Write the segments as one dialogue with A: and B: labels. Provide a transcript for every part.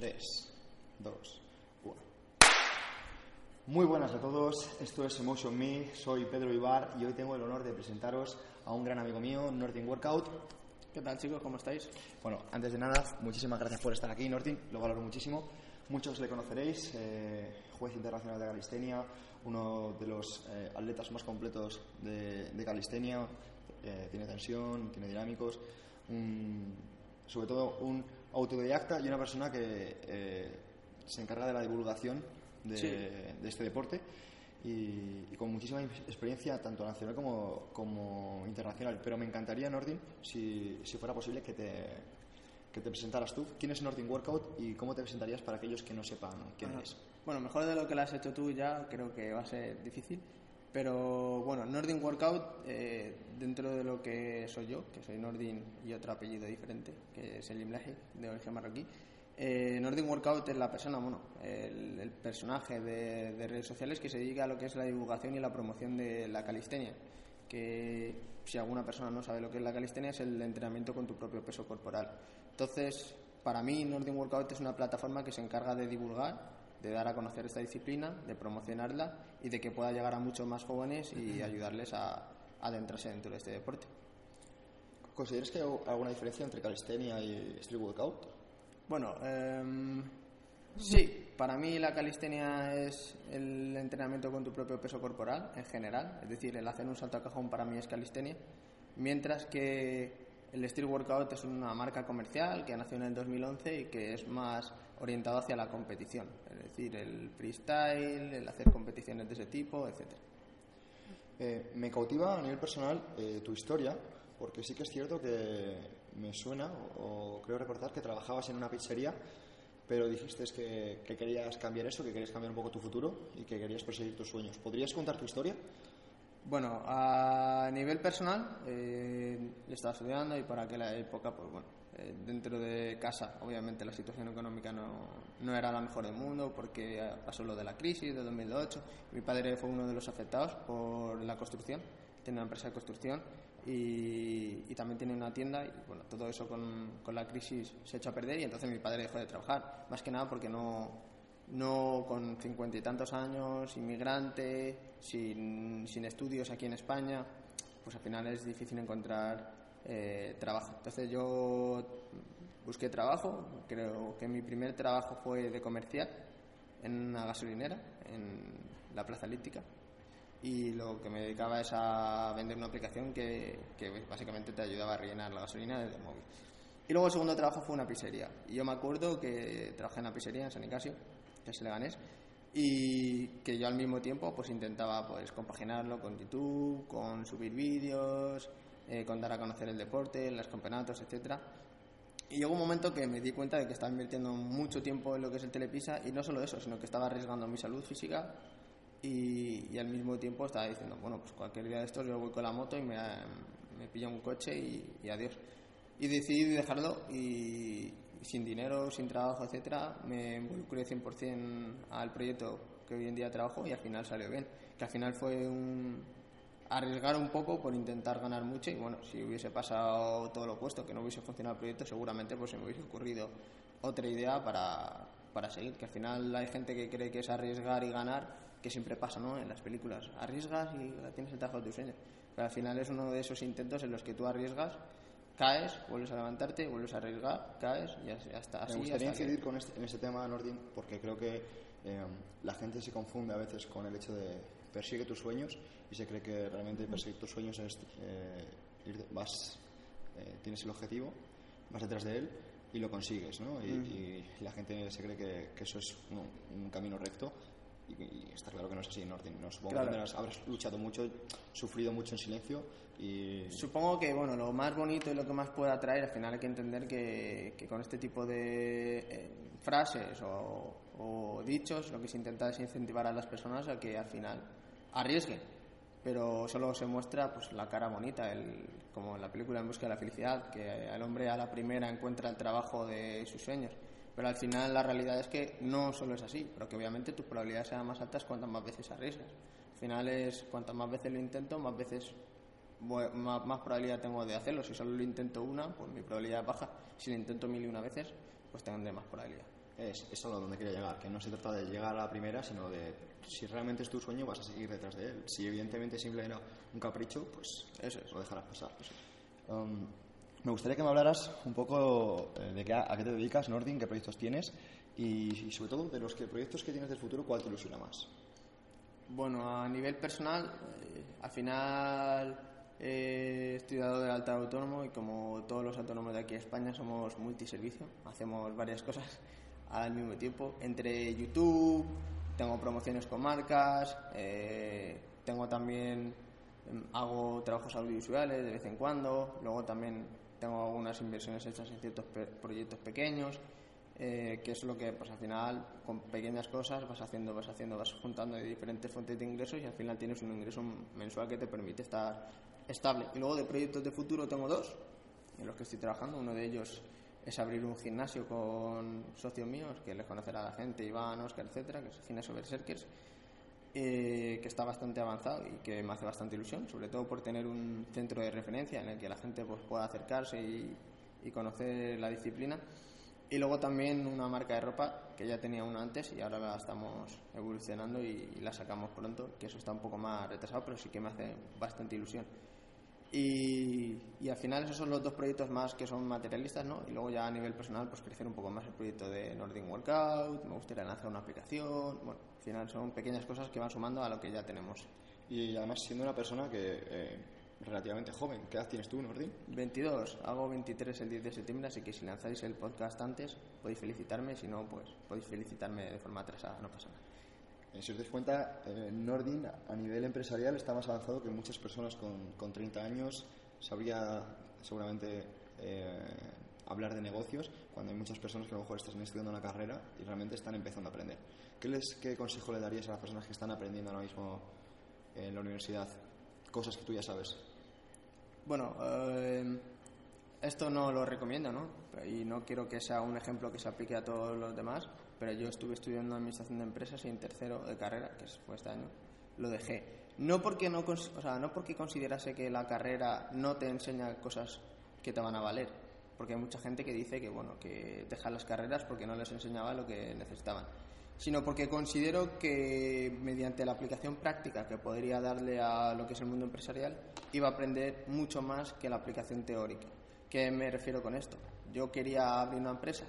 A: 3, 2, 1. Muy buenas a todos, esto es Emotion Me, soy Pedro Ibar y hoy tengo el honor de presentaros a un gran amigo mío, Nortin Workout.
B: ¿Qué tal chicos? ¿Cómo estáis?
A: Bueno, antes de nada, muchísimas gracias por estar aquí, Nortin, lo valoro muchísimo. Muchos le conoceréis, eh, juez internacional de calistenia, uno de los eh, atletas más completos de, de calistenia, eh, tiene tensión, tiene dinámicos, un- sobre todo un autodidacta y una persona que eh, se encarga de la divulgación de,
B: Sí.
A: de este deporte y, y con muchísima experiencia tanto nacional como, como internacional. Pero me encantaría, Nordin, si, si fuera posible, que te, que te presentaras tú. ¿Quién es Nordin Workout y cómo te presentarías para aquellos que no sepan quién
B: Ajá.
A: eres?
B: Bueno, mejor de lo que lo has hecho tú ya, creo que va a ser difícil. Pero bueno, Nordin Workout, eh, dentro de lo que soy yo, que soy Nordin y otro apellido diferente, que es el Imleje, de origen marroquí, eh, Nordin Workout es la persona, bueno, el, personaje de redes sociales que se dedica a lo que es la divulgación y la promoción de la calistenia. Que si alguna persona no sabe lo que es la calistenia, es el entrenamiento con tu propio peso corporal. Entonces, para mí, Nordin Workout es una plataforma que se encarga de divulgar, de dar a conocer esta disciplina, de promocionarla y de que pueda llegar a muchos más jóvenes y ayudarles a, a adentrarse dentro de este deporte.
A: ¿Consideras que hay alguna diferencia entre calistenia y street workout?
B: Bueno, em, sí, para mí la calistenia es el entrenamiento con tu propio peso corporal en general, es decir, el hacer un salto a cajón para mí es calistenia, mientras que el street workout es una marca comercial que nació en el 2011 y que es más orientado hacia la competición, es decir, el freestyle, el hacer competiciones de ese tipo, etcétera.
A: Eh, me cautiva a nivel personal eh, tu historia, porque sí que es cierto que me suena, o, creo recordar que trabajabas en una pizzería, pero dijiste que querías cambiar eso, que querías cambiar un poco tu futuro y que querías perseguir tus sueños. ¿Podrías contar tu historia?
B: Bueno, a nivel personal, eh, estaba estudiando y para aquella época, pues bueno, eh, dentro de casa, obviamente la situación económica no, no era la mejor del mundo porque pasó lo de la crisis de 2008. Mi padre fue uno de los afectados por la construcción, tiene una empresa de construcción y, también tiene una tienda y bueno, todo eso con, con la crisis se echó a perder y entonces mi padre dejó de trabajar, más que nada porque no, no con cincuenta y tantos años, inmigrante, sin, sin estudios aquí en España, pues al final es difícil encontrar eh, trabajo. Entonces yo busqué trabajo, creo que mi primer trabajo fue de comercial en una gasolinera, en la Plaza Elíptica, y lo que me dedicaba es a vender una aplicación que, que básicamente te ayudaba a rellenar la gasolina desde el móvil. Y luego el segundo trabajo fue una pizzería. Y yo me acuerdo que trabajé en una pizzería en San Nicasio, que es Leganés, y que yo al mismo tiempo pues intentaba pues compaginarlo con YouTube, con subir vídeos, eh, con dar a conocer el deporte, los campeonatos, etcétera. Y llegó un momento que me di cuenta de que estaba invirtiendo mucho tiempo en lo que es el telepisa y no solo eso, sino que estaba arriesgando mi salud física y, y al mismo tiempo estaba diciendo, bueno, pues cualquier día de estos yo voy con la moto y me, me pillo un coche y, y adiós. Y decidí dejarlo y, sin dinero, sin trabajo, etcétera, me involucré 100% al proyecto que hoy en día trabajo y al final salió bien. Que al final fue un arriesgar un poco por intentar ganar mucho y bueno, si hubiese pasado todo lo opuesto, que no hubiese funcionado el proyecto, seguramente pues se me hubiese ocurrido otra idea para, para seguir, que al final hay gente que cree que es arriesgar y ganar, que siempre pasa, ¿no? En las películas, arriesgas y tienes el trabajo de tus sueños, pero al final es uno de esos intentos en los que tú arriesgas, caes, vuelves a levantarte, vuelves a arriesgar, caes y hasta así
A: Me gustaría incidir con este, en este tema, Nordin, porque creo que eh, la gente se confunde a veces con el hecho de persigue tus sueños y se cree que realmente perseguir tus sueños es eh, ir vas, eh, tienes el objetivo, vas detrás de él y lo consigues, ¿no? Y, y la gente se cree que, que eso es un, un camino recto y, y está claro que no es así, Nordin. No, supongo
B: Claro.
A: que habrás luchado mucho, sufrido mucho en silencio y
B: Supongo que bueno, lo más bonito y lo que más puede atraer, al final hay que entender que, que con este tipo de eh, frases o, o dichos lo que se intenta es incentivar a las personas a que al final arriesguen. Pero solo se muestra pues la cara bonita, el, como en la película En busca de la felicidad, que el hombre a la primera encuentra el trabajo de sus sueños. Pero al final la realidad es que no solo es así, pero que obviamente tus probabilidades sean más altas cuantas más veces arriesgas. Al final es cuantas más veces lo intento, más veces más, más probabilidad tengo de hacerlo. Si solo lo intento una, pues mi probabilidad es baja. Si lo intento mil y una veces, pues tendré más probabilidad.
A: es, es a donde quería llegar, que no se trata de llegar a la primera, sino de si realmente es tu sueño vas a seguir detrás de él. Si evidentemente simple era un capricho, pues
B: Eso es.
A: lo dejarás pasar. Um, me gustaría que me hablaras un poco eh, de qué, a qué te dedicas, Nordin, qué proyectos tienes y, y sobre todo de los que, proyectos que tienes del futuro, ¿cuál te ilusiona más?
B: Bueno, a nivel personal, eh, al final he estudiado del alta autónomo y como todos los autónomos de aquí en España somos multiservicio, hacemos varias cosas al mismo tiempo. Entre YouTube, tengo promociones con marcas, eh, tengo también, em, hago trabajos audiovisuales de vez en cuando, luego también tengo algunas inversiones hechas en ciertos proyectos pequeños. eh, que es lo que pues al final con pequeñas cosas vas haciendo vas haciendo vas juntando de diferentes fuentes de ingresos y al final tienes un ingreso mensual que te permite estar estable y luego de proyectos de futuro tengo dos en los que estoy trabajando uno de ellos es abrir un gimnasio con socios míos que les conocerá la gente Iván Oscar etcétera que es el gimnasio Berserkers eh, que está bastante avanzado y que me hace bastante ilusión, sobre todo por tener un centro de referencia en el que la gente pues, pueda acercarse y, conocer la disciplina. Y luego también una marca de ropa que ya tenía una antes y ahora la estamos evolucionando y la sacamos pronto, que eso está un poco más retrasado, pero sí que me hace bastante ilusión. Y, y al final esos son los dos proyectos más que son materialistas, ¿no? Y luego ya a nivel personal, pues crecer un poco más el proyecto de Nordic Workout, me gustaría lanzar una aplicación, bueno, al final son pequeñas cosas que van sumando a lo que ya tenemos.
A: Y además siendo una persona que eh, relativamente joven, ¿qué edad tienes tú, Nordin?
B: 22, hago 23 el 10 de septiembre, así que si lanzáis el podcast antes podéis felicitarme, si no, pues podéis felicitarme de forma atrasada, no pasa nada.
A: Eh, si os dais cuenta, eh, Nordin a nivel empresarial está más avanzado que muchas personas con, con 30 años. Sabría seguramente eh, hablar de negocios cuando hay muchas personas que a lo mejor están estudiando una carrera y realmente están empezando a aprender. ¿Qué, les, ¿Qué consejo le darías a las personas que están aprendiendo ahora mismo en la universidad? Cosas que tú ya sabes.
B: Bueno, eh, esto no lo recomiendo, ¿no? Y no quiero que sea un ejemplo que se aplique a todos los demás, pero yo estuve estudiando Administración de Empresas y en tercero de carrera, que fue este año, lo dejé. No porque, no, o sea, no porque considerase que la carrera no te enseña cosas que te van a valer, porque hay mucha gente que dice que, bueno, que deja las carreras porque no les enseñaba lo que necesitaban sino porque considero que mediante la aplicación práctica que podría darle a lo que es el mundo empresarial iba a aprender mucho más que la aplicación teórica. ¿Qué me refiero con esto? Yo quería abrir una empresa,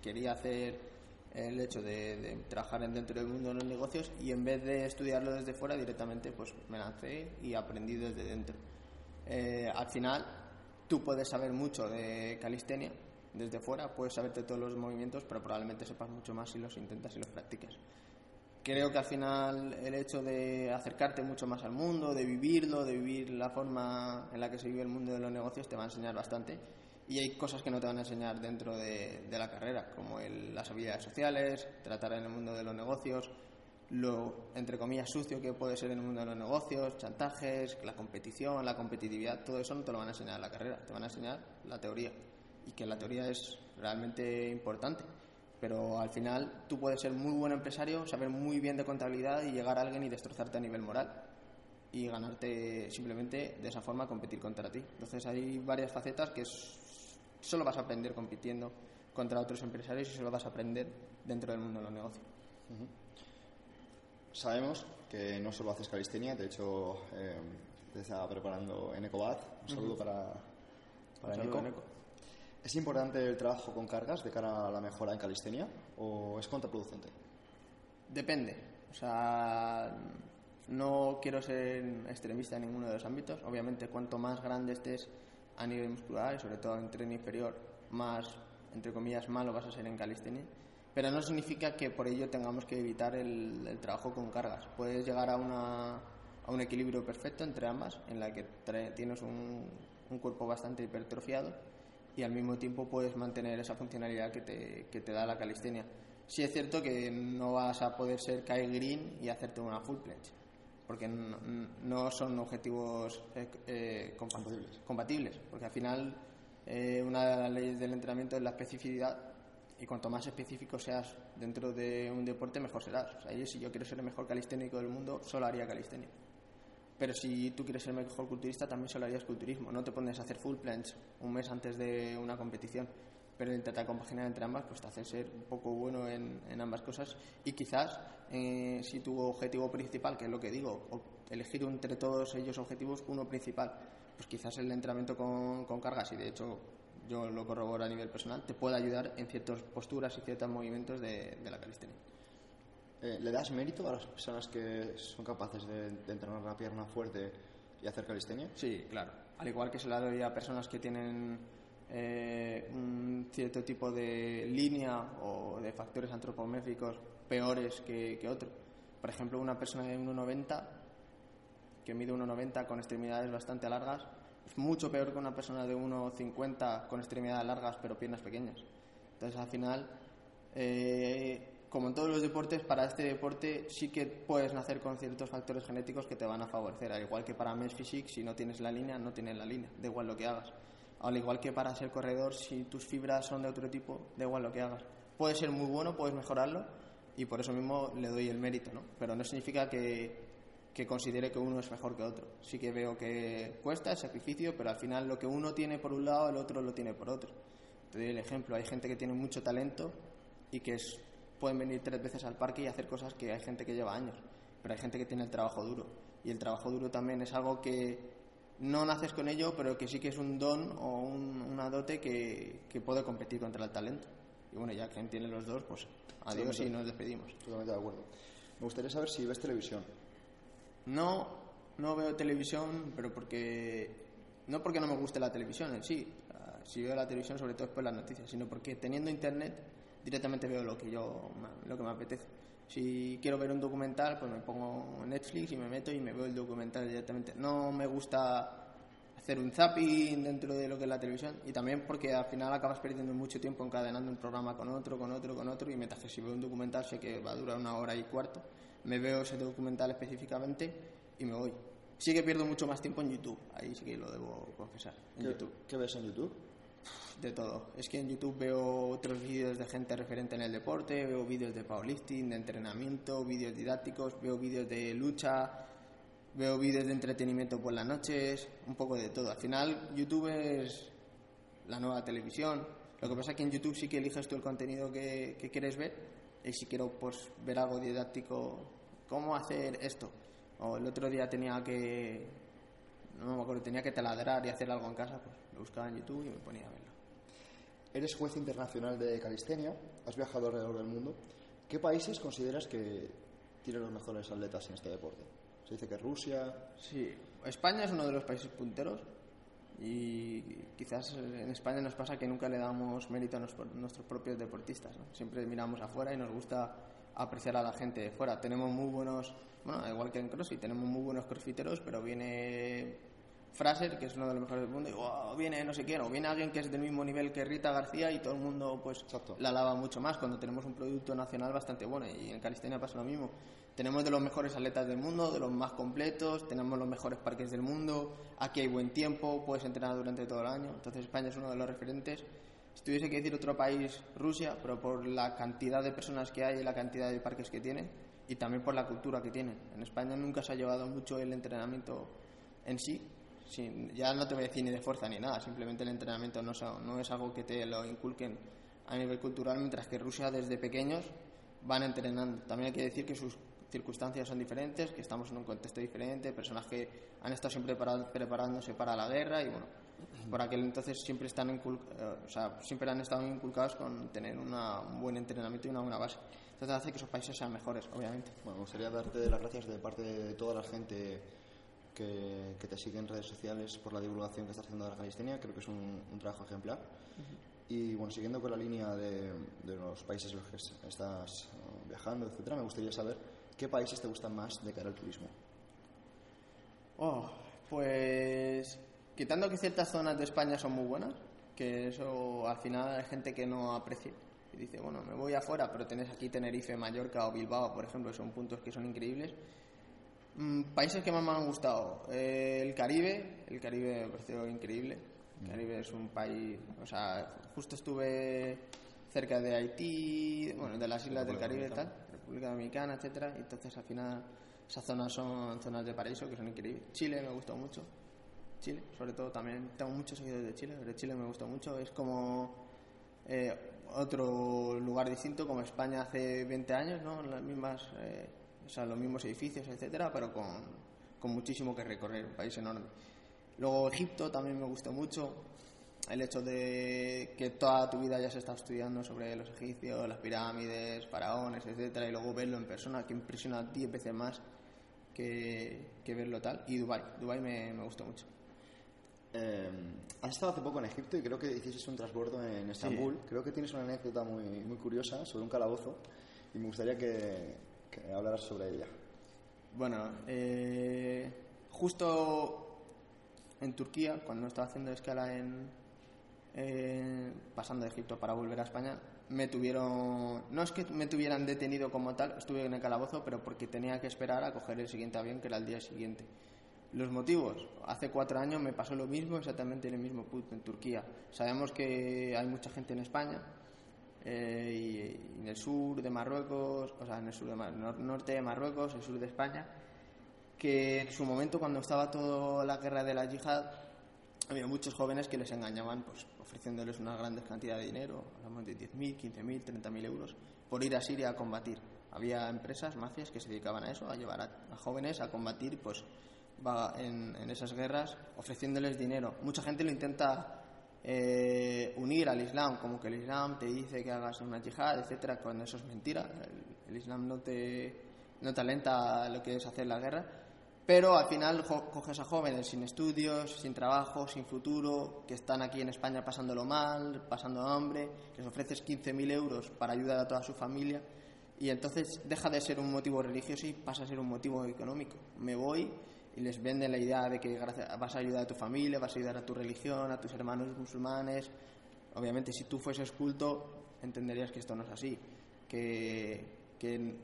B: quería hacer el hecho de, de trabajar en- dentro del mundo de los negocios y en vez de estudiarlo desde fuera directamente pues me lancé y aprendí desde dentro. Eh, al final tú puedes saber mucho de calistenia desde fuera, puedes saberte todos los movimientos, pero probablemente sepas mucho más si los intentas y los practicas. Creo que al final el hecho de acercarte mucho más al mundo, de vivirlo, de vivir la forma en la que se vive el mundo de los negocios, te va a enseñar bastante. Y hay cosas que no te van a enseñar dentro de, la carrera, como el- las habilidades sociales, tratar en el mundo de los negocios, lo, entre comillas, sucio que puede ser en el mundo de los negocios, chantajes, la competición, la competitividad, todo eso no te lo van a enseñar en la carrera, te van a enseñar la teoría. Y que la teoría es realmente importante. Pero al final tú puedes ser muy buen empresario, saber muy bien de contabilidad y llegar a alguien y destrozarte a nivel moral. Y ganarte simplemente de esa forma competir contra ti. Entonces hay varias facetas que solo vas a aprender compitiendo contra otros empresarios y solo vas a aprender dentro del mundo de los negocios.
A: Sabemos que no solo haces calistenia, de hecho eh, te estaba preparando en Ecobat. Un saludo para, para
B: Un saludo.
A: Eneco. ¿Es importante el trabajo con cargas de cara a la mejora en calistenia o es contraproducente?
B: Depende. O sea, no quiero ser extremista en ninguno de los ámbitos. Obviamente, cuanto más grande estés a nivel muscular, y sobre todo en tren inferior, más, entre comillas, malo vas a ser en calistenia. Pero no significa que por ello tengamos que evitar el, el trabajo con cargas. Puedes llegar a, una, a un equilibrio perfecto entre ambas, en la que tienes un, un cuerpo bastante hipertrofiado y al mismo tiempo puedes mantener esa funcionalidad que te, que te da la calistenia. Sí es cierto que no vas a poder ser Kyle Green y hacerte una full planche, porque no, son objetivos eh, eh, compa-
A: Compatibles.
B: porque al final eh, una de las leyes del entrenamiento es la especificidad y cuanto más específico seas dentro de un deporte, mejor serás. O sea, si yo quiero ser el mejor calisténico del mundo, solo haría calistenia. Pero si tú quieres ser el mejor culturista, también solo harías culturismo. No te pones a hacer full planche un mes antes de una competición. Pero intentar compaginar entre ambas pues te hace ser un poco bueno en, en ambas cosas y quizás eh, si tu objetivo principal, que es lo que digo, elegir entre todos ellos objetivos uno principal, pues quizás el entrenamiento con, con cargas y de hecho yo lo corroboro a nivel personal, te puede ayudar en ciertas posturas y ciertos movimientos de, de la calistenia.
A: Eh, ¿Le das mérito a las personas que son capaces de, de entrenar la pierna fuerte y hacer calistenia?
B: Sí, claro. Al igual que se la doy a personas que tienen eh, un cierto tipo de línea o de factores antropomórficos peores que, que otro. Por ejemplo, una persona de 1,90 que mide 1,90 con extremidades bastante largas es mucho peor que una persona de 1,50 con extremidades largas pero piernas pequeñas. Entonces, al final, eh, como en todos los deportes, para este deporte sí que puedes nacer con ciertos factores genéticos que te van a favorecer. Al igual que para Men's Physique, si no tienes la línea, no tienes la línea, da igual lo que hagas. Al igual que para ser corredor, si tus fibras son de otro tipo, da igual lo que hagas. Puedes ser muy bueno, puedes mejorarlo y por eso mismo le doy el mérito, ¿no? Pero no significa que, que considere que uno es mejor que otro. Sí que veo que cuesta, es sacrificio, pero al final lo que uno tiene por un lado, el otro lo tiene por otro. Te doy el ejemplo, hay gente que tiene mucho talento y que pueden venir tres veces al parque y hacer cosas que hay gente que lleva años, pero hay gente que tiene el trabajo duro. Y el trabajo duro también es algo que no naces con ello, pero que sí que es un don o un, una dote que, que, puede competir contra el talento. Y bueno, ya quien tiene los dos, pues adiós y nos despedimos.
A: Totalmente de acuerdo. Me gustaría saber si ves televisión.
B: No, no veo televisión, pero porque no porque no me guste la televisión en sí. Si veo la televisión, sobre todo es por las noticias, sino porque teniendo internet directamente veo lo que yo lo que me apetece. Si quiero ver un documental, pues me pongo Netflix y me meto y me veo el documental directamente. No me gusta hacer un zapping dentro de lo que es la televisión y también porque al final acabas perdiendo mucho tiempo encadenando un programa con otro, con otro, con otro y mientras que si veo un documental sé que va a durar una hora y cuarto, me veo ese documental específicamente y me voy. Sí que pierdo mucho más tiempo en YouTube, ahí sí que lo debo confesar. En
A: ¿Qué,
B: YouTube.
A: ¿Qué ves en YouTube?
B: De todo. Es que en YouTube veo otros vídeos de gente referente en el deporte, veo vídeos de powerlifting, de entrenamiento, vídeos didácticos, veo vídeos de lucha, veo vídeos de entretenimiento por las noches, un poco de todo. Al final YouTube es la nueva televisión. Lo que pasa es que en YouTube sí que eliges tú el contenido que, que quieres ver y si quiero pues ver algo didáctico, cómo hacer esto. O el otro día tenía que, no me acuerdo, tenía que taladrar y hacer algo en casa, pues buscaba en YouTube y me ponía a verlo.
A: Eres juez internacional de calistenia, has viajado alrededor del mundo. ¿Qué países consideras que tienen los mejores atletas en este deporte? Se dice que Rusia.
B: Sí, España es uno de los países punteros y quizás en España nos pasa que nunca le damos mérito a nuestros propios deportistas. Siempre miramos afuera y nos gusta apreciar a la gente de fuera. Tenemos muy buenos, bueno, igual que en CrossFit, tenemos muy buenos crossfiteros, pero viene Fraser, que es uno de los mejores del mundo, y oh, viene no sé quién, o viene alguien que es del mismo nivel que Rita García y todo el mundo pues
A: Exacto.
B: la alaba mucho más cuando tenemos un producto nacional bastante bueno y en calistenia pasa lo mismo. Tenemos de los mejores atletas del mundo, de los más completos, tenemos los mejores parques del mundo, aquí hay buen tiempo, puedes entrenar durante todo el año, entonces España es uno de los referentes. Si tuviese que decir otro país, Rusia, pero por la cantidad de personas que hay y la cantidad de parques que tienen y también por la cultura que tienen. En España nunca se ha llevado mucho el entrenamiento en sí, ya no te voy a decir ni de fuerza ni nada, simplemente el entrenamiento no, no es algo que te lo inculquen a nivel cultural, mientras que Rusia desde pequeños van entrenando. También hay que decir que sus circunstancias son diferentes, que estamos en un contexto diferente, personas que han estado siempre preparándose para la guerra y bueno, por aquel entonces siempre están o sea, siempre han estado inculcados con tener una, un buen entrenamiento y una buena base. Entonces hace que esos países sean mejores, obviamente.
A: Bueno, me gustaría darte las gracias de parte de toda la gente que, que, te sigue en redes sociales por la divulgación que estás haciendo de la calistenia. Creo que es un, un trabajo ejemplar. Uh -huh. Y bueno, siguiendo con la línea de, de los países en los que estás uh, viajando, etcétera, me gustaría saber qué países te gustan más de cara al turismo.
B: Oh, pues quitando que ciertas zonas de España son muy buenas, que eso al final hay gente que no aprecia. Y dice, bueno, me voy afuera, pero tenés aquí Tenerife, Mallorca o Bilbao, por ejemplo, que son puntos que son increíbles. Mm, países que más me han gustado. Eh, el Caribe, el Caribe me pareció increíble. El Caribe es un país, o sea, justo estuve cerca de Haití, bueno, de las islas del Caribe y tal, República Dominicana, etcétera, y entonces al final esas zonas son zonas de paraíso que son increíbles. Chile me gustó mucho. Chile, sobre todo también tengo muchos seguidores de Chile, pero Chile me gustó mucho, es como eh, otro lugar distinto como España hace 20 años, ¿no? Las mismas, eh, o sea, los mismos edificios, etcétera, pero con, con muchísimo que recorrer, un país enorme. Luego Egipto también me gustó mucho, el hecho de que toda tu vida ya se está estudiando sobre los egipcios, las pirámides, faraones, etcétera, y luego verlo en persona, que impresiona 10 veces más que, que verlo tal. Y Dubai, Dubai me, me gustó mucho.
A: Eh, has estado hace poco en Egipto y creo que hiciste un transbordo en Estambul. Creo que tienes una anécdota muy, muy curiosa sobre un calabozo y me gustaría que, que hablaras sobre ella.
B: Bueno, eh, justo en Turquía, cuando estaba haciendo escala en, eh, pasando de Egipto para volver a España, me tuvieron, no es que me tuvieran detenido como tal, estuve en el calabozo, pero porque tenía que esperar a coger el siguiente avión, que era el día siguiente. Los motivos, hace cuatro años me pasó lo mismo, exactamente en el mismo punto, en Turquía. Sabemos que hay mucha gente en España, eh, y, en el sur de Marruecos, o sea, en el sur de norte de Marruecos, el sur de España, que en su momento cuando estaba toda la guerra de la yihad había muchos jóvenes que les engañaban pues ofreciéndoles una grandes cantidades de dinero, hablamos de 10.000, 15.000, 30.000 euros, por ir a Siria a combatir. Había empresas, mafias que se dedicaban a eso, a llevar a, jóvenes a combatir pues en esas guerras ofreciéndoles dinero. Mucha gente lo intenta eh, unir al Islam, como que el Islam te dice que hagas una yihad, etcétera, cuando eso es mentira. El, Islam no te, no te lo que es hacer la guerra. Pero al final coges a jóvenes sin estudios, sin trabajo, sin futuro, que están aquí en España pasándolo mal, pasando hambre, les ofreces 15.000 euros para ayudar a toda su familia y entonces deja de ser un motivo religioso y pasa a ser un motivo económico. Me voy y les venden la idea de que vas a ayudar a tu familia, vas a ayudar a tu religión, a tus hermanos musulmanes. Obviamente, si tú fueses culto, entenderías que esto no es así, que, que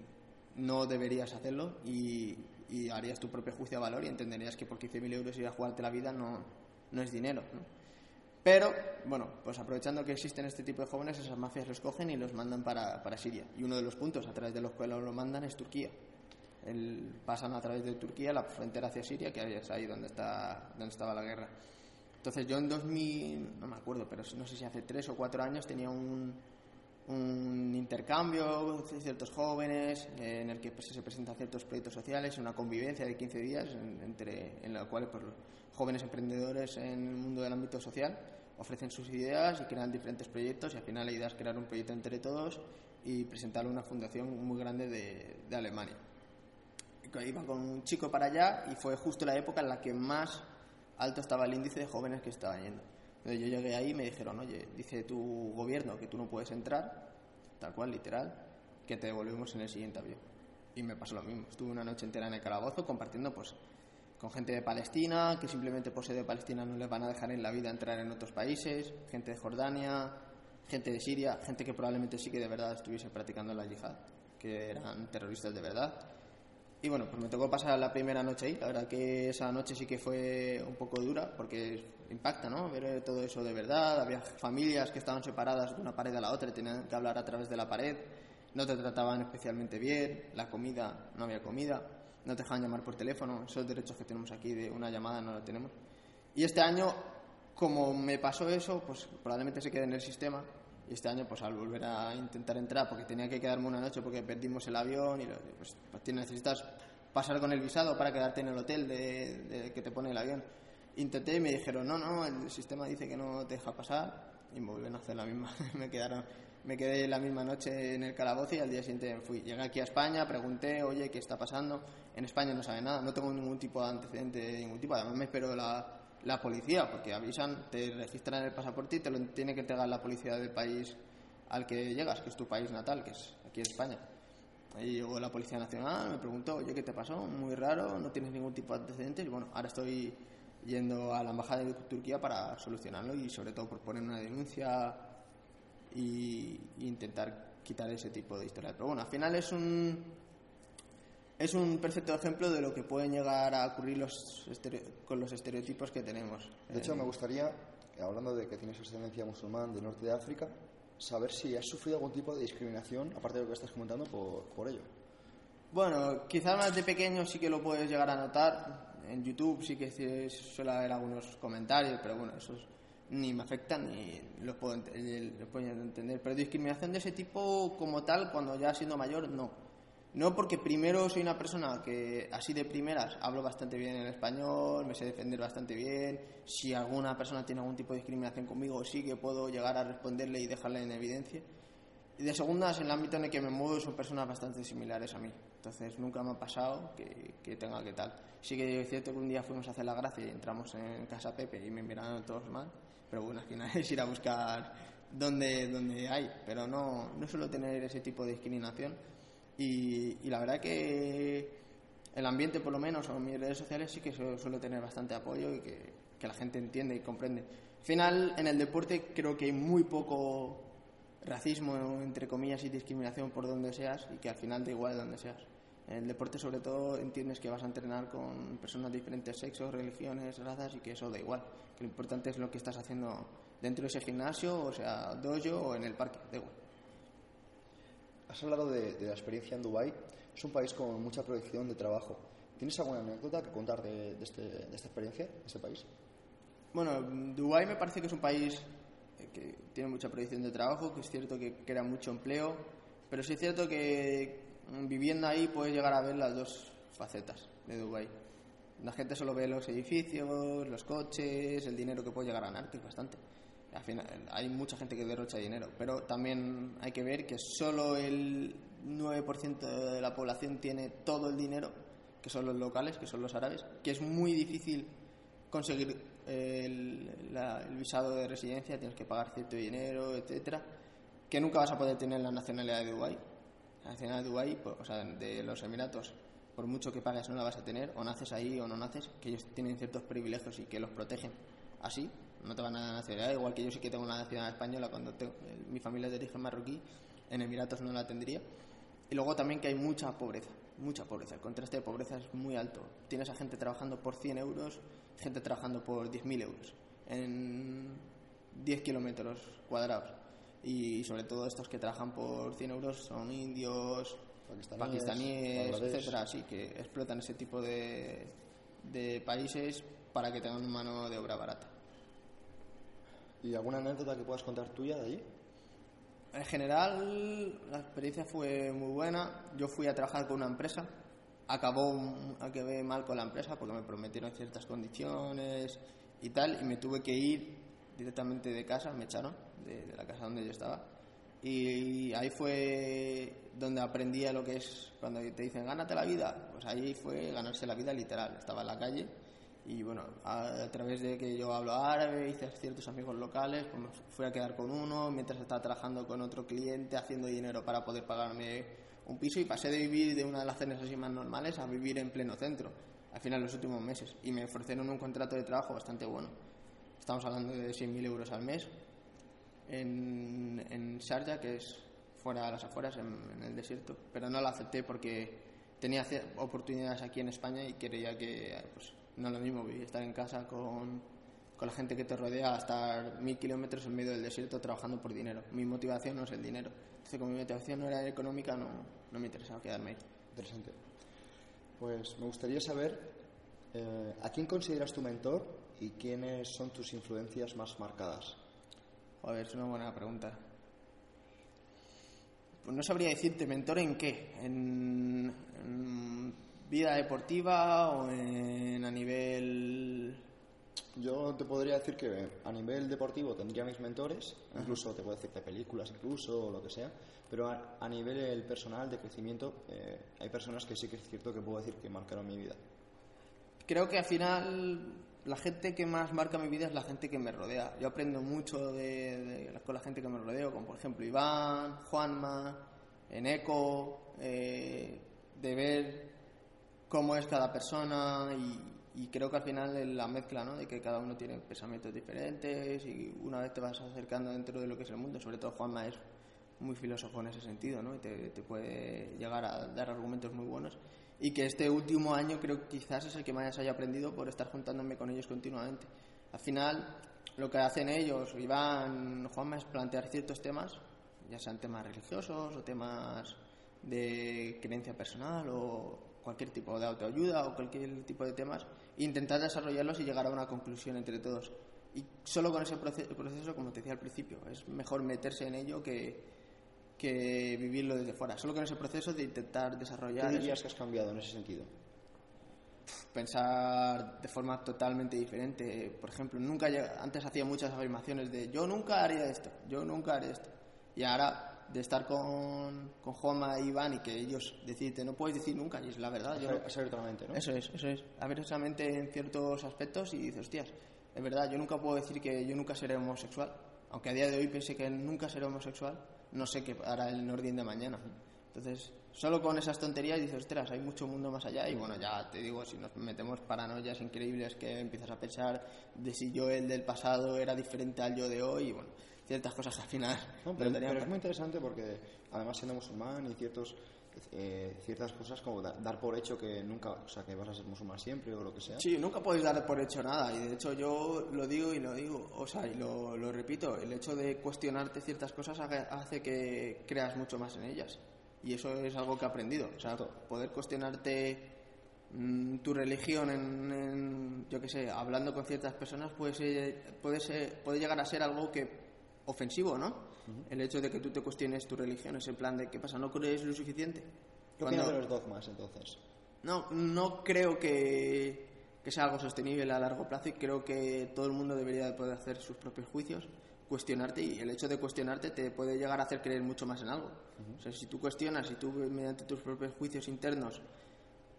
B: no deberías hacerlo y, harías tu propio juicio de valor y entenderías que por 15.000 euros ir a jugarte la vida no, no es dinero. Pero, bueno, pues aprovechando que existen este tipo de jóvenes, esas mafias los cogen y los mandan para, para Siria. Y uno de los puntos a través de los cuales lo mandan es Turquía. El- pasan a través de Turquía, la frontera hacia Siria, que es ahí donde, está, donde estaba la guerra. Entonces yo en 2000, no me acuerdo, pero no sé si hace tres o cuatro años tenía un, un intercambio de ciertos jóvenes eh, en el que pues, se presentan ciertos proyectos sociales, una convivencia de 15 días en, entre, en la cual pues, jóvenes emprendedores en el mundo del ámbito social ofrecen sus ideas y crean diferentes proyectos y al final la idea es crear un proyecto entre todos y presentarlo a una fundación muy grande de, de Alemania. Iba con un chico para allá y fue justo la época en la que más alto estaba el índice de jóvenes que estaban yendo. Entonces yo llegué ahí y me dijeron, oye, dice tu gobierno que tú no puedes entrar, tal cual, literal, que te devolvemos en el siguiente avión. Y me pasó lo mismo. Estuve una noche entera en el calabozo compartiendo pues con gente de Palestina, que simplemente por ser de Palestina no les van a dejar en la vida entrar en otros países, gente de Jordania, gente de Siria, gente que probablemente sí que de verdad estuviese practicando la yihad, que eran terroristas de verdad. Y bueno, pues me tocó pasar la primera noche ahí. La verdad que esa noche sí que fue un poco dura porque impacta, ¿no? Ver todo eso de verdad. Había familias que estaban separadas de una pared a la otra y tenían que hablar a través de la pared. No te trataban especialmente bien. La comida, no había comida. No te dejaban llamar por teléfono. Esos derechos que tenemos aquí de una llamada no lo tenemos. Y este año, como me pasó eso, pues probablemente se quede en el sistema. Y este año, pues al volver a intentar entrar, porque tenía que quedarme una noche porque perdimos el avión y pues, pues necesitas pasar con el visado para quedarte en el hotel de, de que te pone el avión. Intenté y me dijeron, no, no, el sistema dice que no te deja pasar y me volvieron a hacer la misma. me quedaron, me quedé la misma noche en el calabozo y al día siguiente fui. Llegué aquí a España, pregunté, oye, ¿qué está pasando? En España no sabe nada, no tengo ningún tipo de antecedente de ningún tipo. Además me espero la, la policía, porque avisan, te registran el pasaporte y te lo tiene que entregar la policía del país al que llegas, que es tu país natal, que es aquí España. Ahí llegó la Policía Nacional, me preguntó, oye, ¿qué te pasó? Muy raro, no tienes ningún tipo de antecedentes. Y bueno, ahora estoy yendo a la Embajada de Turquía para solucionarlo y sobre todo por poner una denuncia y intentar quitar ese tipo de historias. Pero bueno, al final es un, es un perfecto ejemplo de lo que pueden llegar a ocurrir los con los estereotipos que tenemos.
A: De hecho, me gustaría, hablando de que tienes ascendencia musulmán del norte de África, saber si has sufrido algún tipo de discriminación, aparte de lo que estás comentando, por, por ello.
B: Bueno, quizás más de pequeño sí que lo puedes llegar a notar. En YouTube sí que suele haber algunos comentarios, pero bueno, esos ni me afectan ni los puedo, los puedo entender. Pero discriminación de ese tipo como tal, cuando ya siendo mayor, no. No porque primero soy una persona que así de primeras hablo bastante bien el español, me sé defender bastante bien. Si alguna persona tiene algún tipo de discriminación conmigo, sí que puedo llegar a responderle y dejarle en evidencia. Y de segundas, en el ámbito en el que me muevo, son personas bastante similares a mí. Entonces nunca me ha pasado que, que tenga que tal. Sí que es cierto que un día fuimos a hacer la gracia y entramos en casa Pepe y me miraron todos mal. Pero bueno, al final es ir a buscar donde, donde hay. Pero no, no suelo tener ese tipo de discriminación. Y, y la verdad que el ambiente, por lo menos, o mis redes sociales, sí que suele tener bastante apoyo y que, la gente entiende y comprende. Al final, en el deporte creo que hay muy poco racismo, entre comillas, y discriminación por donde seas y que al final da igual donde seas. En el deporte, sobre todo, entiendes que vas a entrenar con personas de diferentes sexos, religiones, razas y que eso da igual. Que lo importante es lo que estás haciendo dentro de ese gimnasio, o sea, dojo o en el parque, da igual.
A: Has hablado de, la experiencia en Dubái. Es un país con mucha proyección de trabajo. ¿Tienes alguna anécdota que contar de, este, esta experiencia, de este país?
B: Bueno, Dubái me parece que es un país que tiene mucha proyección de trabajo, que es cierto que crea mucho empleo, pero sí es cierto que viviendo ahí puedes llegar a ver las dos facetas de Dubái. La gente solo ve los edificios, los coches, el dinero que puede llegar a ganar, bastante. Al final, hay mucha gente que derrocha dinero, pero también hay que ver que solo el 9% de la población tiene todo el dinero, que son los locales, que son los árabes, que es muy difícil conseguir el, la, el, visado de residencia, tienes que pagar cierto dinero, etcétera, que nunca vas a poder tener la nacionalidad de Dubái. La nacionalidad de Dubái, o sea, de los Emiratos, por mucho que pagues no la vas a tener, o naces ahí o no naces, que ellos tienen ciertos privilegios y que los protegen. Así, no te van a dar nacionalidad, igual que yo sí que tengo una nacionalidad española cuando tengo, mi familia es de origen marroquí, en Emiratos no la tendría. Y luego también que hay mucha pobreza, mucha pobreza. El contraste de pobreza es muy alto. Tienes a gente trabajando por 100 euros, gente trabajando por 10.000 euros en 10 kilómetros cuadrados. Y sobre todo estos que trabajan por 100 euros son indios, pakistaníes, pakistaníes etcétera, así que explotan ese tipo de, de países para que tengan mano de obra barata.
A: ¿Y alguna anécdota que puedas contar tuya de allí?
B: En general, la experiencia fue muy buena. Yo fui a trabajar con una empresa. Acabó, acabé mal con la empresa porque me prometieron ciertas condiciones y tal, y me tuve que ir directamente de casa, me echaron de, la casa donde yo estaba. Y ahí fue donde aprendí a lo que es cuando te dicen gánate la vida. Pues ahí fue ganarse la vida literal. Estaba en la calle y bueno, a, a, través de que yo hablo árabe, hice ciertos amigos locales, pues fui a quedar con uno mientras estaba trabajando con otro cliente, haciendo dinero para poder pagarme un piso y pasé de vivir de una de las cenas así más normales a vivir en pleno centro, al final los últimos meses. Y me ofrecieron un contrato de trabajo bastante bueno. Estamos hablando de 100.000 euros al mes en, en Sharjah, que es fuera a las afueras, en, en el desierto, pero no lo acepté porque tenía oportunidades aquí en España y quería que pues, no es lo mismo estar en casa con, con la gente que te rodea a estar mil kilómetros en medio del desierto trabajando por dinero. Mi motivación no es el dinero. Entonces, como mi motivación no era económica, no, no me interesaba quedarme ahí.
A: Interesante. Pues me gustaría saber eh, a quién consideras tu mentor y quiénes son tus influencias más marcadas.
B: Joder, es una buena pregunta. Pues no sabría decirte mentor en qué. En, en vida deportiva o en,
A: yo te podría decir que a nivel deportivo tendría mis mentores, incluso te puedo decir de películas, incluso o lo que sea, pero a, a nivel personal de crecimiento eh, hay personas que sí que es cierto que puedo decir que marcaron mi vida.
B: Creo que al final la gente que más marca mi vida es la gente que me rodea. Yo aprendo mucho de, de con la gente que me rodeo, como por ejemplo Iván, Juanma, Eneco, eh, de ver cómo es cada persona y, y, creo que al final la mezcla, ¿no? De que cada uno tiene pensamientos diferentes y una vez te vas acercando dentro de lo que es el mundo, sobre todo Juanma es muy filósofo en ese sentido, ¿no? Y te, te puede llegar a dar argumentos muy buenos y que este último año creo que quizás es el que más haya aprendido por estar juntándome con ellos continuamente. Al final, lo que hacen ellos, Iván, Juanma, es plantear ciertos temas, ya sean temas religiosos o temas de creencia personal o cualquier tipo de autoayuda o cualquier tipo de temas, intentar desarrollarlos y llegar a una conclusión entre todos. Y solo con ese proce- proceso, como te decía al principio, es mejor meterse en ello que, que vivirlo desde fuera. Solo con ese proceso de intentar
A: ¿Qué
B: desarrollar,
A: dirías
B: eso,
A: que has cambiado en ese sentido?
B: pensar de forma totalmente diferente. Por ejemplo, nunca antes hacía muchas afirmaciones de yo nunca haría esto, yo nunca haré esto. Y ahora de estar con, con Juanma y Iván y que ellos decirte no puedes decir nunca, y es la verdad. Yo
A: abiertamente, ¿no?
B: Eso es, eso es. Abiertamente en ciertos aspectos y dices, hostias, es verdad, yo nunca puedo decir que yo nunca seré homosexual. Aunque a día de hoy piense que nunca seré homosexual, no sé qué hará el Nordin de mañana. Entonces, solo con esas tonterías dices, ostras, hay mucho mundo más allá. Y bueno, ya te digo, si nos metemos paranoias increíbles que empiezas a pensar de si yo, el del pasado, era diferente al yo de hoy, y bueno, ciertas cosas al final.
A: No, pero, pero es muy interesante porque además siendo musulmán y ciertos eh, ciertas cosas como da- dar por hecho que nunca, o sea, que vas a ser musulmán siempre o lo que sea.
B: Sí, nunca podéis dar por hecho nada y de hecho yo lo digo y lo digo, o sea, y lo, lo repito, el hecho de cuestionarte ciertas cosas hace que creas mucho más en ellas y eso es algo que he aprendido, o sea, poder cuestionarte mm, tu religión en, en, yo qué sé, hablando con ciertas personas puede, ser, puede, ser, puede llegar a ser algo que ofensivo, ¿no? El hecho de que tú te cuestiones tu religión es en plan de, ¿qué pasa? ¿No crees lo suficiente?
A: ¿Qué opinas de los dogmas entonces?
B: no, no creo que, que sea algo sostenible a largo plazo y creo que todo el mundo debería de poder hacer sus propios juicios, cuestionarte y el hecho de cuestionarte te puede llegar a hacer creer mucho más en algo. O sea, si tú cuestionas, si tú mediante tus propios juicios internos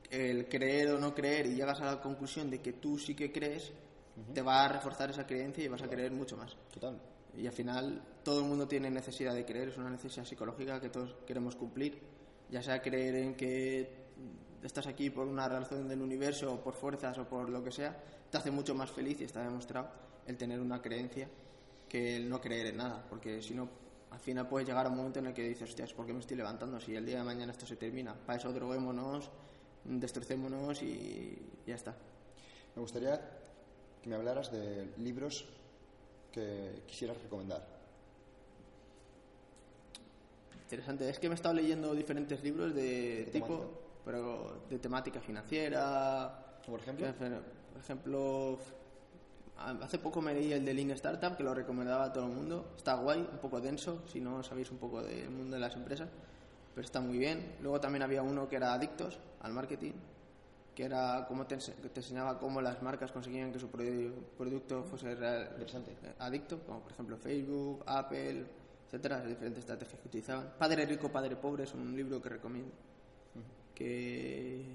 B: el creer o no creer y llegas a la conclusión de que tú sí que crees, te va a reforzar esa creencia y vas a creer mucho más.
A: Total.
B: Y al final todo el mundo tiene necesidad de creer, es una necesidad psicológica que todos queremos cumplir, ya sea creer en que estás aquí por una razón del universo o por fuerzas o por lo que sea, te hace mucho más feliz y está demostrado el tener una creencia que el no creer en nada, porque si no, al final puedes llegar a un momento en el que dices, hostias, ¿por qué me estoy levantando si el día de mañana esto se termina? Para eso droguémonos, destrocémonos y ya está.
A: Me gustaría que me hablaras de libros que quisieras recomendar.
B: Interesante. Es que me he estado leyendo diferentes libros de,
A: ¿De
B: tipo,
A: temática?
B: pero de temática financiera.
A: Por ejemplo,
B: Por ejemplo, hace poco me leí el de Lean Startup, que lo recomendaba a todo el mundo. Está guay, un poco denso, si no sabéis un poco del mundo de las empresas, pero está muy bien. Luego también había uno que era Adictos al Marketing, que era como te, te enseñaba cómo las marcas conseguían que su produ- producto fuese real-
A: Interesante.
B: eh, adicto, como por ejemplo Facebook, Apple, etcétera, las diferentes estrategias que utilizaban. Padre rico, padre pobre es un libro que recomiendo, que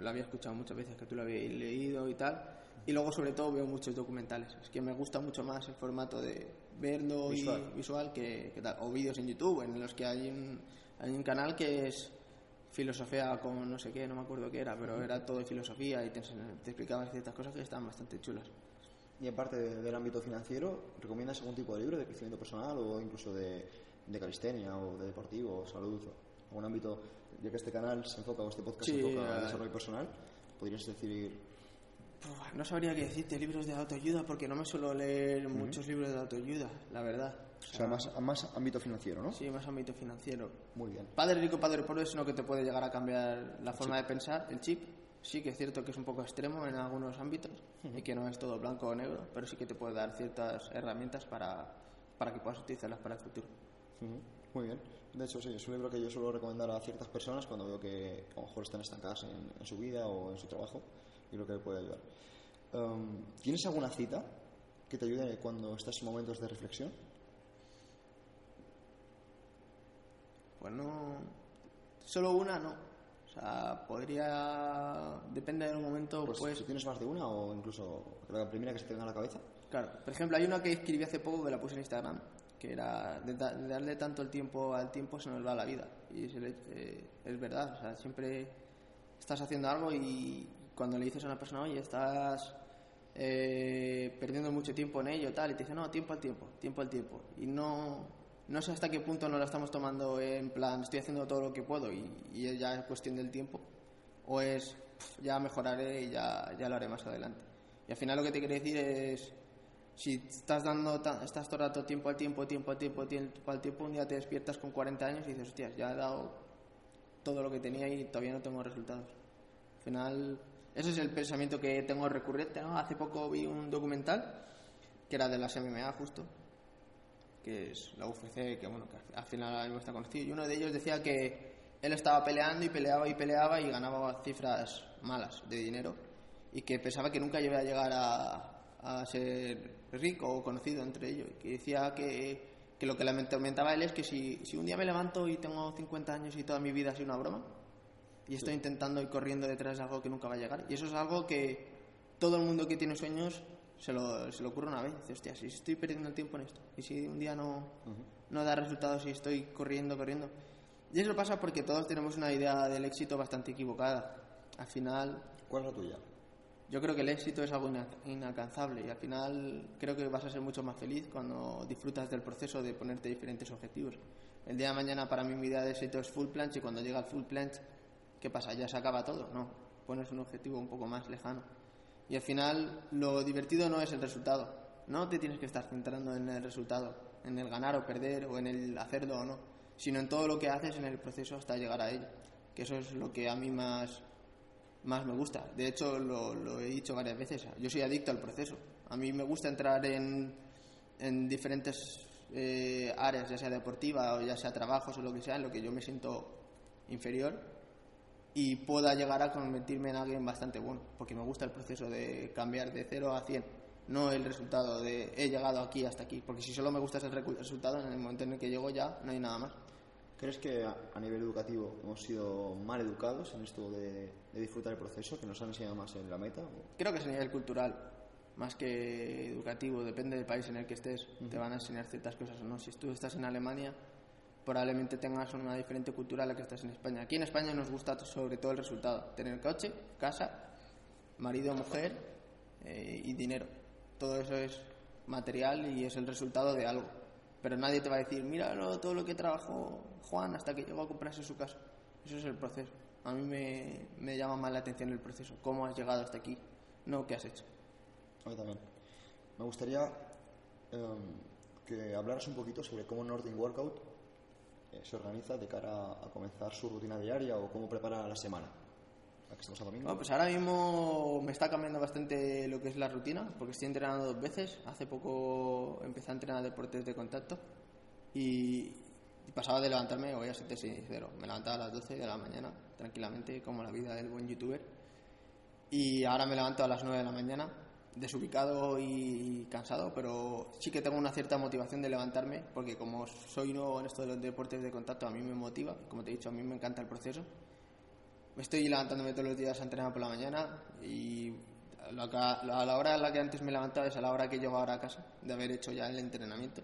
B: lo había escuchado muchas veces, que tú lo habías leído y tal. Y luego, sobre todo, veo muchos documentales. Es que me gusta mucho más el formato de verlo
A: Visual.
B: y visual que, que tal. O vídeos en YouTube, en los que hay un, hay un canal que es filosofía con no sé qué, no me acuerdo qué era, pero era todo de filosofía y te, te explicaban ciertas cosas que estaban bastante chulas.
A: y aparte de- del ámbito financiero, ¿recomiendas algún tipo de libro de crecimiento personal o incluso de, de calistenia o de deportivo o salud? ¿Algún ámbito, ya que este canal se enfoca o este podcast
B: Sí,
A: se enfoca en desarrollo personal? ¿Podrías decir
B: No sabría qué decirte libros de autoayuda porque no me suelo leer muchos libros de autoayuda, la verdad.
A: O sea, más, más ámbito financiero, ¿no?
B: Sí, más ámbito financiero.
A: Muy bien.
B: Padre rico, padre pobre es uno que te puede llegar a cambiar la forma de pensar, el chip. Sí que es cierto que es un poco extremo en algunos ámbitos y que no es todo blanco o negro, pero sí que te puede dar ciertas herramientas para, para que puedas utilizarlas para el futuro.
A: Ujú, Muy bien. De hecho, sí, es un libro que yo suelo recomendar a ciertas personas cuando veo que a lo mejor están estancadas en, en su vida o en su trabajo y creo que puede ayudar. Um, ¿Tienes alguna cita que te ayude cuando estás en momentos de reflexión?
B: Pues no. Solo una no. O sea, podría. Depende del momento,
A: Pues,
B: pues.
A: si tienes más de una o incluso la primera que se te venga a la cabeza.
B: Claro, por ejemplo, hay una que escribí hace poco que la puse en Instagram, que era de, da- de darle tanto el tiempo al tiempo se nos va la vida. Y es, el- eh, es verdad, o sea, siempre estás haciendo algo y cuando le dices a una persona, oye, estás eh, perdiendo mucho tiempo en ello, tal, y te dice, no, tiempo al tiempo, tiempo al tiempo. Y no, no sé hasta qué punto nos la estamos tomando en plan, estoy haciendo todo lo que puedo y, ya es cuestión del tiempo, o es, "Pf, ya mejoraré y ya, ya lo haré más adelante. Y al final lo que te quiere decir es, si estás dando estás todo el rato tiempo al tiempo, tiempo al tiempo, tiempo al tiempo, un día te despiertas con 40 años y dices, hostias, ya he dado todo lo que tenía y todavía no tengo resultados. Al final, ese es el pensamiento que tengo recurrente. ¿no? Hace poco vi un documental que era de las MMA justo, que es la UFC, que bueno, que al final mismo está conocido. Y uno de ellos decía que él estaba peleando y peleaba y peleaba y ganaba cifras malas de dinero y que pensaba que nunca iba a llegar a, a ser rico o conocido entre ellos. Y que decía que, que lo que le comentaba él es que si, si un día me levanto y tengo 50 años y toda mi vida ha sido una broma, y estoy intentando y corriendo detrás de algo que nunca va a llegar. Y eso es algo que todo el mundo que tiene sueños se lo, se lo ocurre una vez. Dice, hostia, si estoy perdiendo el tiempo en esto, y si un día no, no da resultados y estoy corriendo, corriendo. Y eso pasa porque todos tenemos una idea del éxito bastante equivocada. Al final,
A: ¿Cuál es la tuya?
B: yo creo que el éxito es algo ina- inalcanzable y al final creo que vas a ser mucho más feliz cuando disfrutas del proceso de ponerte diferentes objetivos. El día de mañana para mí mi idea de éxito es full planche y cuando llega el full planche, ¿qué pasa? ¿Ya se acaba todo? No, pones un objetivo un poco más lejano. Y al final lo divertido no es el resultado, no te tienes que estar centrando en el resultado, en el ganar o perder o en el hacerlo o no, sino en todo lo que haces en el proceso hasta llegar a ello, que eso es lo que a mí más más me gusta. De hecho, lo, he dicho varias veces, yo soy adicto al proceso. A mí me gusta entrar en, en diferentes eh, áreas, ya sea deportiva o ya sea trabajos o lo que sea, en lo que yo me siento inferior y pueda llegar a convertirme en alguien bastante bueno, porque me gusta el proceso de cambiar de 0 a 100, no el resultado de he llegado aquí hasta aquí, porque si solo me gusta ese resultado, en el momento en el que llego ya no hay nada más.
A: ¿Crees que a, nivel educativo hemos sido mal educados en esto de, de disfrutar el proceso, que nos han enseñado más en la meta? o-
B: Creo que es a nivel cultural, más que educativo, depende del país en el que estés, te van a enseñar ciertas cosas o no. Si tú estás en Alemania, probablemente tengas una diferente cultura a la que estás en España. Aquí en España nos gusta sobre todo el resultado, tener coche, casa, marido, mujer eh, y dinero. Todo eso es material y es el resultado de algo. Pero nadie te va a decir, mira todo lo que trabajó Juan hasta que llegó a comprarse su casa. Eso es el proceso. A mí me, me llama más la atención el proceso, cómo has llegado hasta aquí, no qué has hecho.
A: A también. Me gustaría em, que hablaras un poquito sobre cómo Northern Workout se organiza de cara a comenzar su rutina diaria o cómo prepara la semana. Que estamos a domingo.
B: Bueno, pues ahora mismo me está cambiando bastante lo que es la rutina, porque estoy entrenando dos veces. Hace poco empecé a entrenar deportes de contacto y pasaba de levantarme, voy a ser sincero, me levantaba a las 12 de la mañana, tranquilamente, como la vida del buen youtuber. Y ahora me levanto a las 9 de la mañana, desubicado y cansado, pero sí que tengo una cierta motivación de levantarme, porque como soy nuevo en esto de los deportes de contacto, a mí me motiva, como te he dicho, a mí me encanta el proceso. Me estoy levantándome todos los días a entrenar por la mañana y a la, hora a la que antes me levantaba es a la hora que llego ahora a casa, de haber hecho ya el entrenamiento.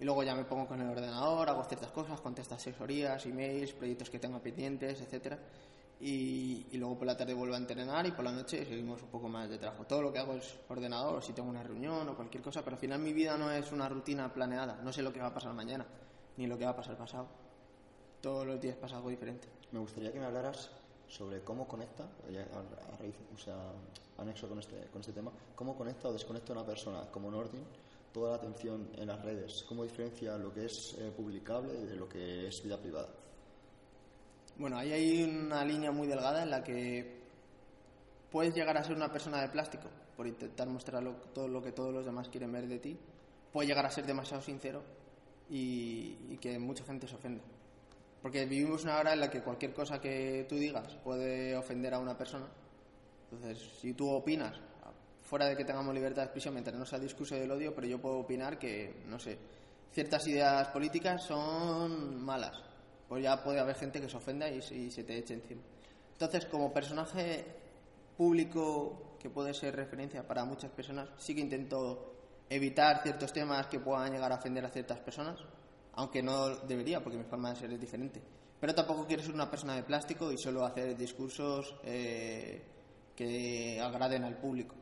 B: Y luego ya me pongo con el ordenador, hago ciertas cosas, contesto asesorías, emails, proyectos que tengo pendientes, etcétera. Y, y luego por la tarde vuelvo a entrenar y por la noche seguimos un poco más de trabajo. Todo lo que hago es ordenador, si tengo una reunión o cualquier cosa, pero al final mi vida no es una rutina planeada. No sé lo que va a pasar mañana, ni lo que va a pasar pasado. Todos los días pasa algo diferente.
A: Me gustaría que me hablaras sobre cómo conecta, a raíz, o sea, anexo con este, con este tema, cómo conecta o desconecta una persona como Nordin toda la atención en las redes, cómo diferencia lo que es eh, publicable de lo que es vida privada.
B: Bueno, ahí hay una línea muy delgada en la que puedes llegar a ser una persona de plástico por intentar mostrar todo lo que todos los demás quieren ver de ti. Puedes llegar a ser demasiado sincero y, y que mucha gente se ofenda. Porque vivimos una hora en la que cualquier cosa que tú digas puede ofender a una persona. Entonces, si tú opinas, fuera de que tengamos libertad de expresión mientras no sea discurso del odio, pero yo puedo opinar que, no sé, ciertas ideas políticas son malas. Pues ya puede haber gente que se ofenda y, y se te eche encima. Entonces, como personaje público que puede ser referencia para muchas personas, sí que intento evitar ciertos temas que puedan llegar a ofender a ciertas personas, aunque no debería, porque mi forma de ser es diferente. Pero tampoco quiero ser una persona de plástico y solo hacer discursos eh, que agraden al público.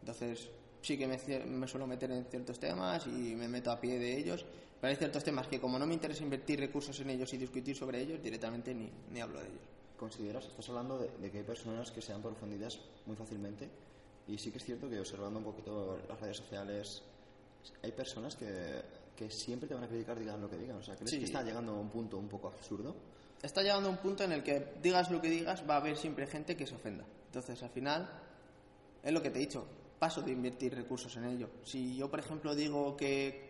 B: Entonces, sí que me, me suelo meter en ciertos temas y me meto a pie de ellos, hay ciertos temas que como no me interesa invertir recursos en ellos y discutir sobre ellos, directamente ni, ni hablo de ellos.
A: ¿Consideras, estás hablando de, de que hay personas que se dan por ofendidas muy fácilmente y sí que es cierto que observando un poquito las redes sociales hay personas que, que siempre te van a criticar digan lo que digan, o sea, ¿crees
B: Sí.
A: que está llegando a un punto un poco absurdo?
B: está llegando a un punto en el que digas lo que digas, va a haber siempre gente que se ofenda. Entonces, al final, es lo que te he dicho. paso de invertir recursos en ello. Si yo, por ejemplo, digo que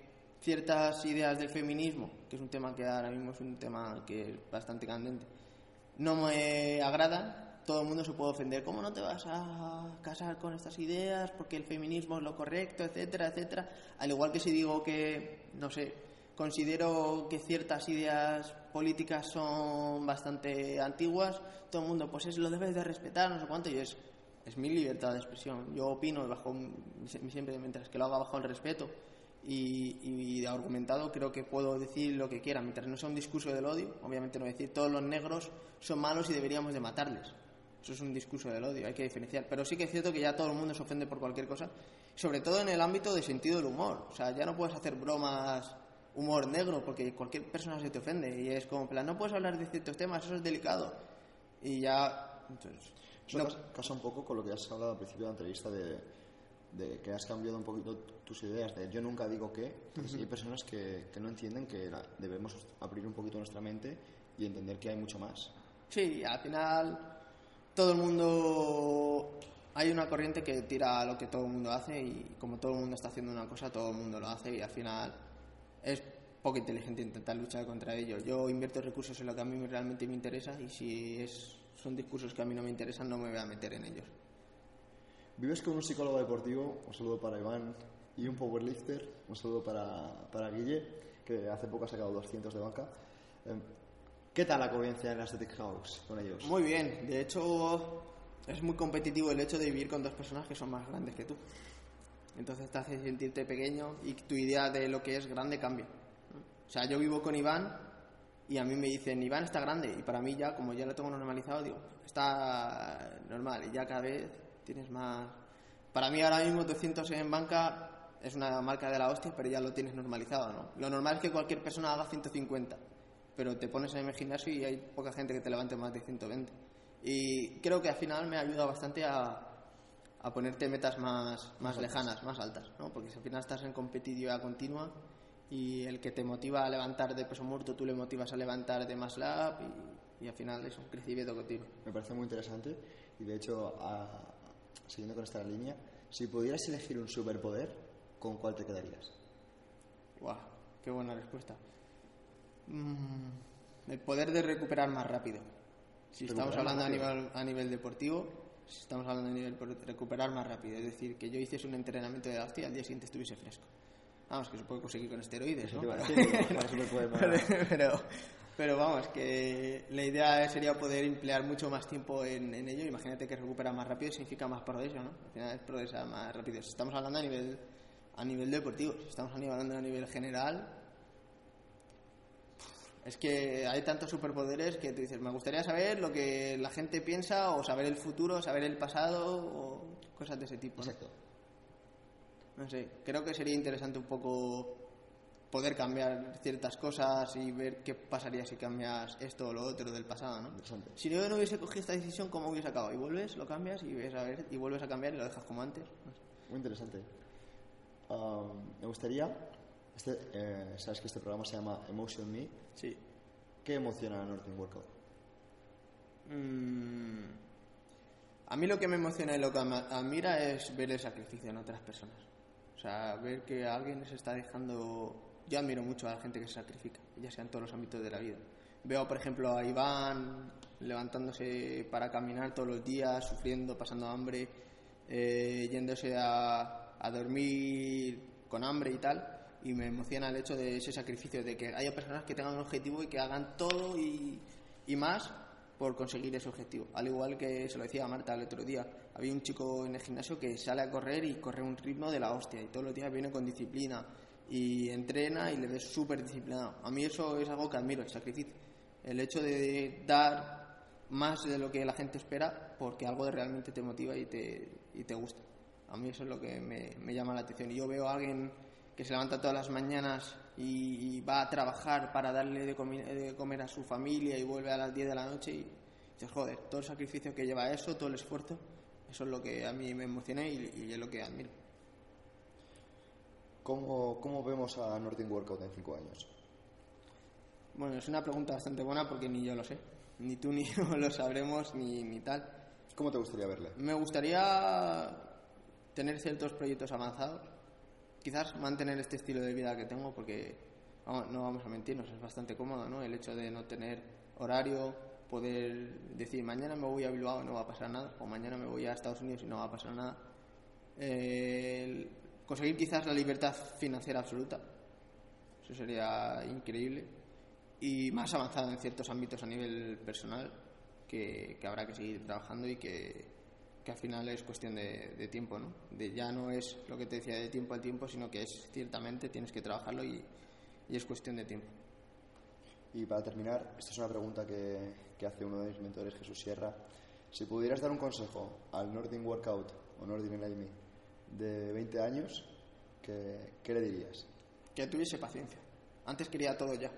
B: ciertas ideas del feminismo, que es un tema que ahora mismo es un tema que es bastante candente, no me agradan, todo el mundo se puede ofender. ¿Cómo no te vas a casar con estas ideas? Porque el feminismo es lo correcto, etcétera, etcétera. Al igual que si digo que, no sé, considero que ciertas ideas políticas son bastante antiguas, todo el mundo, pues es lo debes de respetar, no sé cuánto, y es, es mi libertad de expresión. Yo opino bajo, siempre mientras que lo haga bajo el respeto y, y argumentado, creo que puedo decir lo que quiera, mientras no sea un discurso del odio, obviamente no decir todos los negros son malos y deberíamos de matarles. Eso es un discurso del odio, hay que diferenciar. Pero sí que es cierto que ya todo el mundo se ofende por cualquier cosa, sobre todo en el ámbito de sentido del humor. O sea, ya no puedes hacer bromas humor negro porque cualquier persona se te ofende y es como, plan, no puedes hablar de ciertos temas, eso es delicado. Y ya... Entonces,
A: eso casa un poco con lo que has hablado al principio de la entrevista de, de que has cambiado un poquito tus ideas de yo nunca digo que, hay personas que, que, no entienden que debemos abrir un poquito nuestra mente y entender que hay mucho más.
B: Sí, al final todo el mundo hay una corriente que tira lo que todo el mundo hace y como todo el mundo está haciendo una cosa, todo el mundo lo hace y al final es poco inteligente intentar luchar contra ello. Yo invierto recursos en lo que a mí realmente me interesa y si es, son discursos que a mí no me interesan no me voy a meter en ellos.
A: Vives con un psicólogo deportivo, un saludo para Iván, y un powerlifter, un saludo para, para Guille, que hace poco ha sacado 200 de banca. Em, ¿Qué tal la convivencia en Aesthetic House con ellos?
B: Muy bien, de hecho es muy competitivo el hecho de vivir con dos personas que son más grandes que tú. Entonces te hace sentirte pequeño y tu idea de lo que es grande cambia. O sea, yo vivo con Iván y a mí me dicen, Iván está grande y para mí ya, como ya lo tengo normalizado, digo, está normal y ya cada vez tienes más... Para mí ahora mismo 200 en banca es una marca de la hostia, pero ya lo tienes normalizado, ¿no? Lo normal es que cualquier persona haga 150 pero te pones en el gimnasio y hay poca gente que te levante más de 120. Y creo que al final me ayuda bastante a, a ponerte metas más, más lejanas, más altas, ¿no? Porque si al final estás en competitividad continua y el que te motiva a levantar de peso muerto, tú le motivas a levantar de más lap y, y al final es un crecimiento continuo.
A: Me parece muy interesante y de hecho, siguiendo con esta línea, si pudieras elegir un superpoder, ¿con cuál te quedarías?
B: ¡Guau! ¡Qué buena respuesta! Mm, el poder de recuperar más rápido. Si estamos hablando a nivel, a nivel deportivo, si estamos hablando a nivel de recuperar más rápido, es decir, que yo hiciese un entrenamiento de la hostia y al día siguiente estuviese fresco. Vamos, que se puede conseguir con esteroides, ¿no? pero, pero, vamos, que la idea sería poder emplear mucho más tiempo en, ello. Imagínate que recupera más rápido significa más progreso, ¿no? Al final es progresar más rápido. Si estamos hablando a nivel, a nivel deportivo, si estamos hablando a nivel general, es que hay tantos superpoderes que tú dices, me gustaría saber lo que la gente piensa o saber el futuro, saber el pasado o cosas de ese tipo. Exacto. No sé, creo que sería interesante un poco poder cambiar ciertas cosas y ver qué pasaría si cambias esto o lo otro del pasado, ¿no? Si yo no hubiese cogido esta decisión, ¿cómo hubiese acabado? Y vuelves, lo cambias y ves a ver, y vuelves a cambiar y lo dejas como antes.
A: Muy interesante. me gustaría este, eh, Sabes que este programa se llama Emotion Me.
B: Sí.
A: ¿Qué emociona a Northern Workout?
B: Mm, a mí lo que me emociona y lo que admira es ver el sacrificio en otras personas. O sea, ver que alguien se está dejando... Yo admiro mucho a la gente que se sacrifica, ya sea en todos los ámbitos de la vida. Veo, por ejemplo, a Iván levantándose para caminar todos los días, sufriendo, pasando hambre, eh, yéndose a, a dormir con hambre y tal y me emociona el hecho de ese sacrificio, de que haya personas que tengan un objetivo y que hagan todo y, y más por conseguir ese objetivo. Al igual que se lo decía a Marta el otro día, había un chico en el gimnasio que sale a correr y corre un ritmo de la hostia y todos los días viene con disciplina y entrena y le ves súper disciplinado. A mí eso es algo que admiro, el sacrificio. El hecho de dar más de lo que la gente espera porque algo realmente te motiva y te, y te gusta. A mí eso es lo que me, me llama la atención. Y yo veo a alguien que se levanta todas las mañanas y, va a trabajar para darle de comer, a su familia y vuelve a las 10 de la noche y dices, joder, todo el sacrificio que lleva eso, todo el esfuerzo, eso es lo que a mí me emociona y, es lo que admiro.
A: ¿Cómo, ¿Cómo, vemos a Northern Workout en 5 años?
B: Bueno, es una pregunta bastante buena porque ni yo lo sé. Ni tú ni yo lo sabremos ni, ni tal.
A: ¿Cómo te gustaría verle?
B: Me gustaría tener ciertos proyectos avanzados, quizás mantener este estilo de vida que tengo, porque no vamos a mentirnos, es bastante cómodo, ¿no? El hecho de no tener horario, poder decir mañana me voy a Bilbao y no va a pasar nada, o mañana me voy a Estados Unidos y no va a pasar nada. Conseguir quizás la libertad financiera absoluta, eso sería increíble, y más avanzado en ciertos ámbitos a nivel personal, que, habrá que seguir trabajando y que, al final es cuestión de, tiempo, ¿no? De, ya no es lo que te decía de tiempo al tiempo, sino que es ciertamente tienes que trabajarlo y, y es cuestión de tiempo.
A: Y para terminar, esta es una pregunta que, que, hace uno de mis mentores, Jesús Sierra. Si pudieras dar un consejo al Nordin Workout o Nordin Enlightenment de 20 años, ¿qué, ¿qué, le dirías?
B: Que tuviese paciencia. Antes quería todo ya.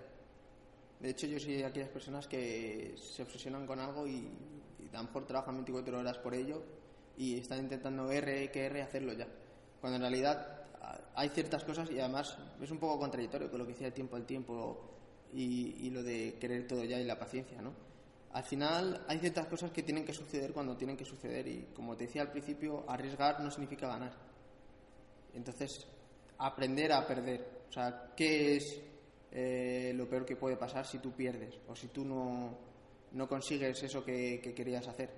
B: De hecho, yo soy de aquellas personas que se obsesionan con algo y, y a lo mejor trabajan 24 horas por ello y están intentando R, que R, hacerlo ya. Cuando en realidad hay ciertas cosas y además es un poco contradictorio con lo que decía el tiempo al tiempo y, lo de querer todo ya y la paciencia, ¿no? Al final hay ciertas cosas que tienen que suceder cuando tienen que suceder y como te decía al principio, arriesgar no significa ganar. Entonces, aprender a perder. O sea, ¿qué es eh, lo peor que puede pasar si tú pierdes o si tú no, no consigues eso que, querías hacer?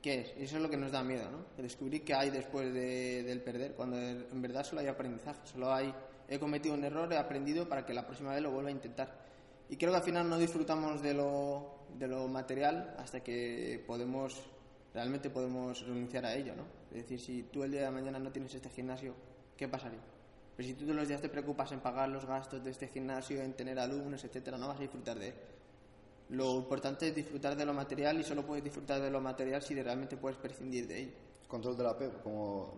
B: ¿Qué es? Y eso es lo que nos da miedo, ¿no? Descubrir qué hay después del perder, cuando en verdad solo hay aprendizaje, solo hay he cometido un error, he aprendido para que la próxima vez lo vuelva a intentar. Y creo que al final no disfrutamos de lo, de lo material hasta que podemos, realmente podemos renunciar a ello, ¿no? Es decir, si tú el día de mañana no tienes este gimnasio, ¿qué pasaría? Pero si tú todos los días te preocupas en pagar los gastos de este gimnasio, en tener alumnos, etcétera, no vas a disfrutar de él. Lo importante es disfrutar de lo material y solo puedes disfrutar de lo material si realmente puedes prescindir de ello.
A: Control del apego, como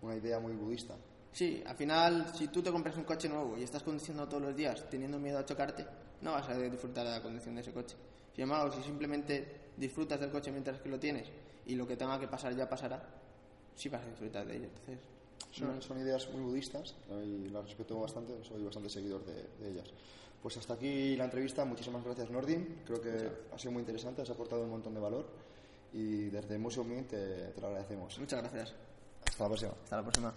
A: una idea muy budista.
B: Sí, al final, si tú te compras un coche nuevo y estás conduciendo todos los días teniendo miedo a chocarte, no vas a disfrutar de la conducción de ese coche. Sin embargo, si simplemente disfrutas del coche mientras que lo tienes y lo que tenga que pasar ya pasará, sí vas a disfrutar de ello. Entonces,
A: son, ideas muy budistas y las respeto bastante, soy bastante seguidor de, ellas. Pues hasta aquí la entrevista. Muchísimas gracias, Nordin. Creo que ha sido muy interesante, has aportado un montón de valor y desde Museo te, te lo agradecemos.
B: Muchas gracias.
A: Hasta la próxima.
B: Hasta la próxima.